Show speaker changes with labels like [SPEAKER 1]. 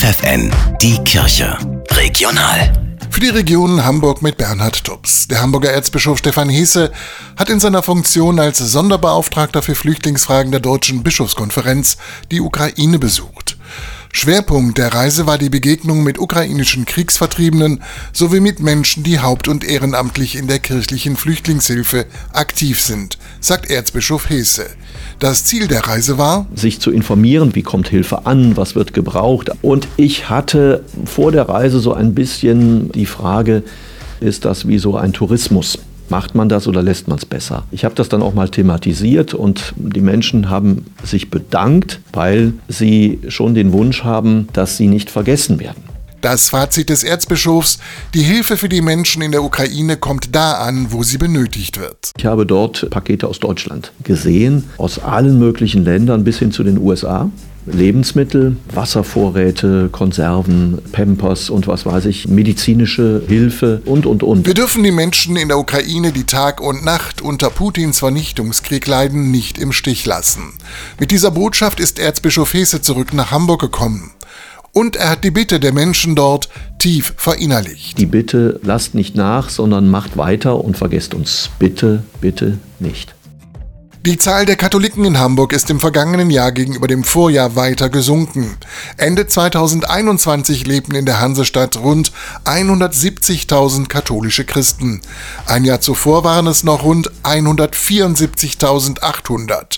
[SPEAKER 1] FFN, die Kirche. Regional.
[SPEAKER 2] Für die Region Hamburg mit Bernhard Tubbs. Der Hamburger Erzbischof Stefan Hesse hat in seiner Funktion als Sonderbeauftragter für Flüchtlingsfragen der Deutschen Bischofskonferenz die Ukraine besucht. Schwerpunkt der Reise war die Begegnung mit ukrainischen Kriegsvertriebenen sowie mit Menschen, die haupt- und ehrenamtlich in der kirchlichen Flüchtlingshilfe aktiv sind, sagt Erzbischof Hesse. Das Ziel der Reise war,
[SPEAKER 3] sich zu informieren, wie kommt Hilfe an, was wird gebraucht. Und ich hatte vor der Reise so ein bisschen die Frage, ist das wie so ein Tourismus? Macht man das oder lässt man es besser? Ich habe das dann auch mal thematisiert und die Menschen haben sich bedankt, weil sie schon den Wunsch haben, dass sie nicht vergessen werden.
[SPEAKER 2] Das Fazit des Erzbischofs, die Hilfe für die Menschen in der Ukraine kommt da an, wo sie benötigt wird.
[SPEAKER 3] Ich habe dort Pakete aus Deutschland gesehen, aus allen möglichen Ländern bis hin zu den USA. Lebensmittel, Wasservorräte, Konserven, Pampers und was weiß ich, medizinische Hilfe und, und, und.
[SPEAKER 2] Wir dürfen die Menschen in der Ukraine, die Tag und Nacht unter Putins Vernichtungskrieg leiden, nicht im Stich lassen. Mit dieser Botschaft ist Erzbischof Hesse zurück nach Hamburg gekommen. Und er hat die Bitte der Menschen dort tief verinnerlicht.
[SPEAKER 3] Die Bitte, lasst nicht nach, sondern macht weiter und vergesst uns bitte, bitte nicht.
[SPEAKER 2] Die Zahl der Katholiken in Hamburg ist im vergangenen Jahr gegenüber dem Vorjahr weiter gesunken. Ende 2021 lebten in der Hansestadt rund 170.000 katholische Christen. Ein Jahr zuvor waren es noch rund 174.800.